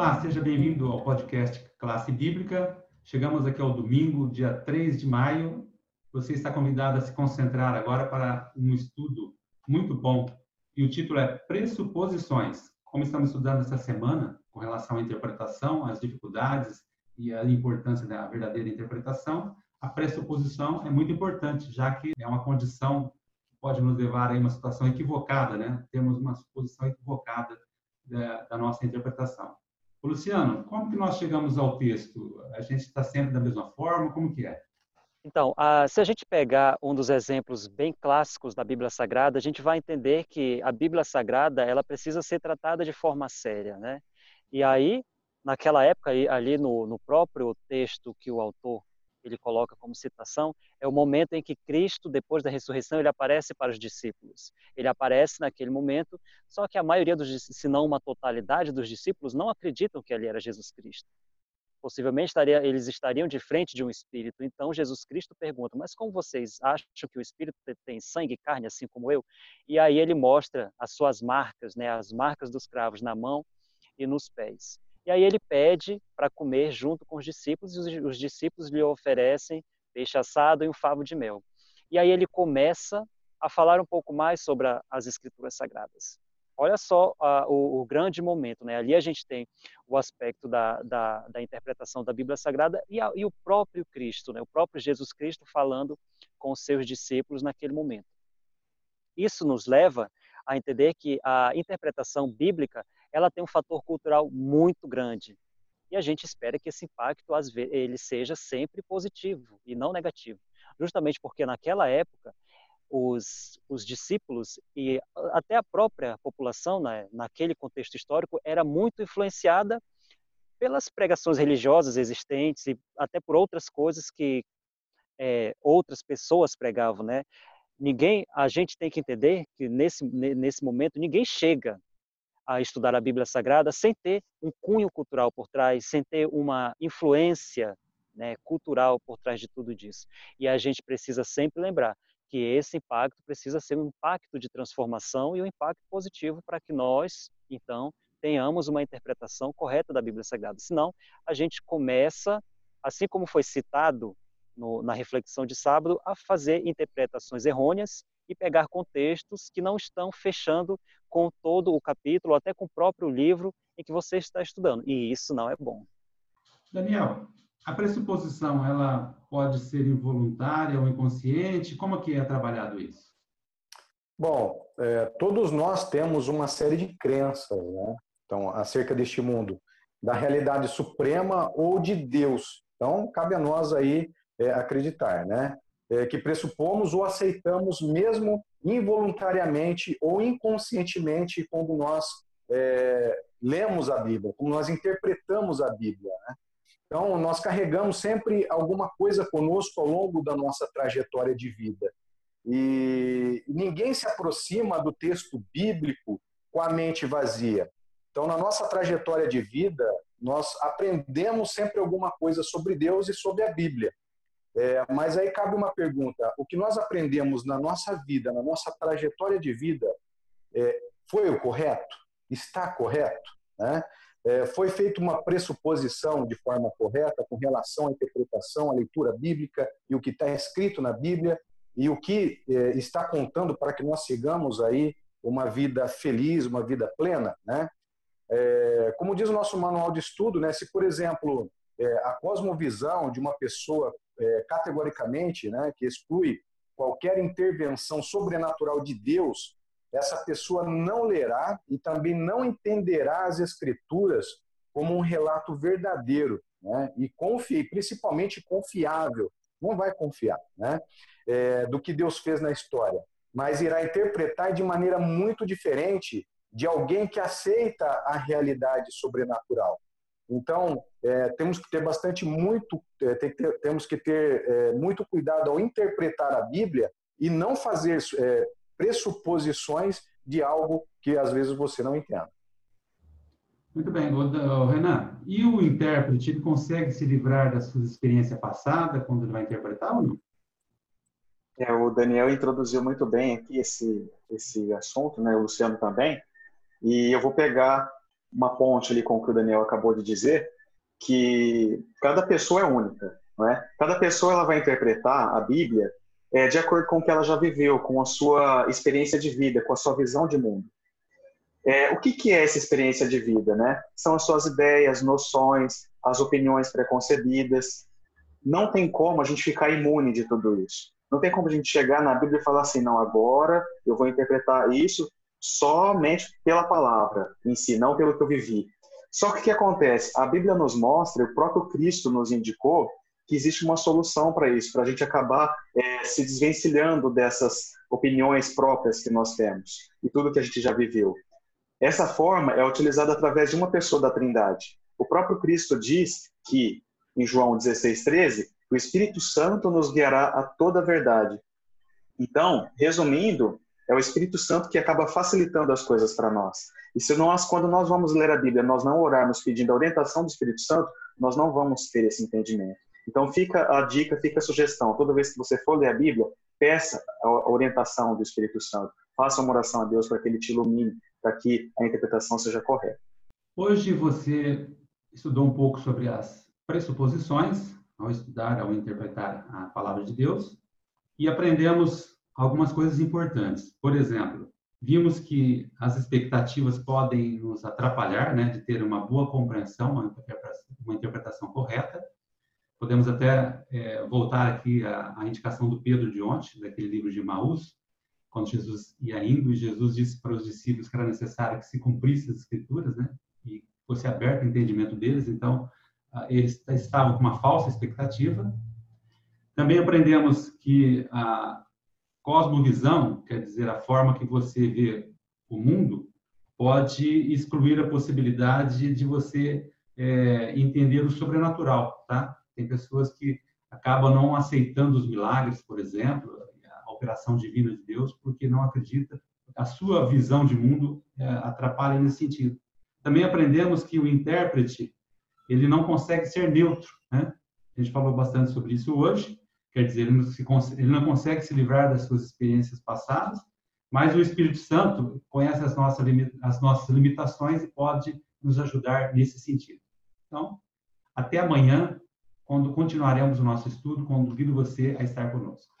Olá, seja bem-vindo ao podcast Classe Bíblica. Chegamos aqui ao domingo, dia 3 de maio. Você está convidado a se concentrar agora para um estudo muito bom. E o título é Pressuposições. Como estamos estudando essa semana com relação à interpretação, às dificuldades e a importância da verdadeira interpretação, a pressuposição é muito importante, já que é uma condição que pode nos levar a uma situação equivocada, né? Temos uma suposição equivocada da, da nossa interpretação. Luciano, como que nós chegamos ao texto? A gente está sempre da mesma forma? Como que é? Então, se a gente pegar um dos exemplos bem clássicos da Bíblia Sagrada, a gente vai entender que a Bíblia Sagrada ela precisa ser tratada de forma séria, né? E aí, naquela época, ali no, no próprio texto que o autor ele coloca como citação, é o momento em que Cristo, depois da ressurreição, ele aparece para os discípulos. Ele aparece naquele momento, só que a maioria dos, se não uma totalidade dos discípulos, não acreditam que ali era Jesus Cristo. Possivelmente estaria, eles estariam de frente de um espírito. Então Jesus Cristo pergunta: Mas como vocês acham que o espírito tem sangue e carne, assim como eu? E aí ele mostra as suas marcas, né, as marcas dos cravos na mão e nos pés. E aí ele pede para comer junto com os discípulos, e os, discípulos lhe oferecem peixe assado e um favo de mel. E aí ele começa a falar um pouco mais sobre a, as escrituras sagradas. Olha só o, o, grande momento, né? Ali a gente tem o aspecto da, da, da interpretação da Bíblia Sagrada e, a, e, o próprio Cristo, né? O próprio Jesus Cristo falando com os seus discípulos naquele momento. Isso nos leva a entender que a interpretação bíblica ela tem um fator cultural muito grande. E a gente espera que esse impacto ele seja sempre positivo e não negativo. Justamente porque naquela época os, os discípulos e até a própria população, né, naquele contexto histórico, era muito influenciada pelas pregações religiosas existentes e até por outras coisas que é, outras pessoas pregavam, né? Ninguém, a gente tem que entender que nesse nesse momento ninguém chega a estudar a Bíblia Sagrada sem ter um cunho cultural por trás, sem ter uma influência né, cultural por trás de tudo disso. E a gente precisa sempre lembrar que esse impacto precisa ser um impacto de transformação e um impacto positivo para que nós, então, tenhamos uma interpretação correta da Bíblia Sagrada. Senão, a gente começa, assim como foi citado no, na reflexão de sábado, a fazer interpretações errôneas e pegar contextos que não estão fechando com todo o capítulo, até com o próprio livro em que você está estudando. E isso não é bom. Daniel, a pressuposição ela pode ser involuntária ou inconsciente? Como é que é trabalhado isso? Bom, é, todos nós temos uma série de crenças, né? Então, acerca deste mundo, da realidade suprema ou de Deus. Então, cabe a nós aí é, acreditar, né? É, que pressupomos ou aceitamos mesmo involuntariamente ou inconscientemente quando nós é, lemos a Bíblia, como nós interpretamos a Bíblia. Né? Então, nós carregamos sempre alguma coisa conosco ao longo da nossa trajetória de vida. E ninguém se aproxima do texto bíblico com a mente vazia. Então, na nossa trajetória de vida, nós aprendemos sempre alguma coisa sobre Deus e sobre a Bíblia. É, mas aí cabe uma pergunta: o que nós aprendemos na nossa vida, na nossa trajetória de vida, é, foi o correto? Está correto? Né? É, foi feita uma pressuposição de forma correta com relação à interpretação, à leitura bíblica e o que está escrito na Bíblia e o que é, está contando para que nós sigamos aí uma vida feliz, uma vida plena, né? É, como diz o nosso manual de estudo, né? Se por exemplo é, a cosmovisão de uma pessoa é, categoricamente, né, que exclui qualquer intervenção sobrenatural de Deus, essa pessoa não lerá e também não entenderá as Escrituras como um relato verdadeiro né, e confie, principalmente confiável. Não vai confiar né, é, do que Deus fez na história, mas irá interpretar de maneira muito diferente de alguém que aceita a realidade sobrenatural. Então, é, temos que ter bastante muito, é, tem que ter, temos que ter é, muito cuidado ao interpretar a Bíblia e não fazer é, pressuposições de algo que às vezes você não entenda. Muito bem, Renan. E o intérprete ele consegue se livrar da sua experiência passada quando ele vai interpretar ou não? É, o Daniel introduziu muito bem aqui esse esse assunto, né? O Luciano também. E eu vou pegar uma ponte ali com o que o Daniel acabou de dizer, que cada pessoa é única, não é? Cada pessoa ela vai interpretar a Bíblia é, de acordo com o que ela já viveu, com a sua experiência de vida, com a sua visão de mundo. É, o que, que é essa experiência de vida, né? São as suas ideias, noções, as opiniões preconcebidas. Não tem como a gente ficar imune de tudo isso. Não tem como a gente chegar na Bíblia e falar assim, não, agora eu vou interpretar isso somente pela palavra em si, não pelo que eu vivi. Só que o que acontece? A Bíblia nos mostra, o próprio Cristo nos indicou que existe uma solução para isso, para a gente acabar é, se desvencilhando dessas opiniões próprias que nós temos e tudo que a gente já viveu. Essa forma é utilizada através de uma pessoa da Trindade. O próprio Cristo diz que, em João 16,13, o Espírito Santo nos guiará a toda a verdade. Então, resumindo, é o Espírito Santo que acaba facilitando as coisas para nós. E se nós, quando nós vamos ler a Bíblia, nós não orarmos pedindo a orientação do Espírito Santo, nós não vamos ter esse entendimento. Então fica a dica, fica a sugestão. Toda vez que você for ler a Bíblia, peça a orientação do Espírito Santo. Faça uma oração a Deus para que Ele te ilumine, para que a interpretação seja correta. Hoje você estudou um pouco sobre as pressuposições ao estudar, ao interpretar a palavra de Deus e aprendemos algumas coisas importantes. Por exemplo, vimos que as expectativas podem nos atrapalhar, né, de ter uma boa compreensão, uma interpretação, correta. Podemos até é, voltar aqui à, à, indicação do Pedro de ontem, daquele livro de Maús, quando Jesus ia indo Jesus disse para os discípulos que era necessário que se cumprissem as escrituras, né, e fosse aberto o entendimento deles. Então, eles estavam com uma falsa expectativa. Também aprendemos que a cosmovisão, quer dizer, a forma que você vê o mundo, pode excluir a possibilidade de você é, entender o sobrenatural, tá? Tem pessoas que acabam não aceitando os milagres, por exemplo, a operação divina de Deus, porque não acredita. A sua visão de mundo é, atrapalha nesse sentido. Também aprendemos que o intérprete ele não consegue ser neutro, né? A gente falou bastante sobre isso hoje. Quer dizer, ele não, se, ele não consegue se livrar das suas experiências passadas, mas o Espírito Santo conhece as nossas, as nossas limitações e pode nos ajudar nesse sentido. Então, até amanhã, quando continuaremos o nosso estudo, convido você a estar conosco.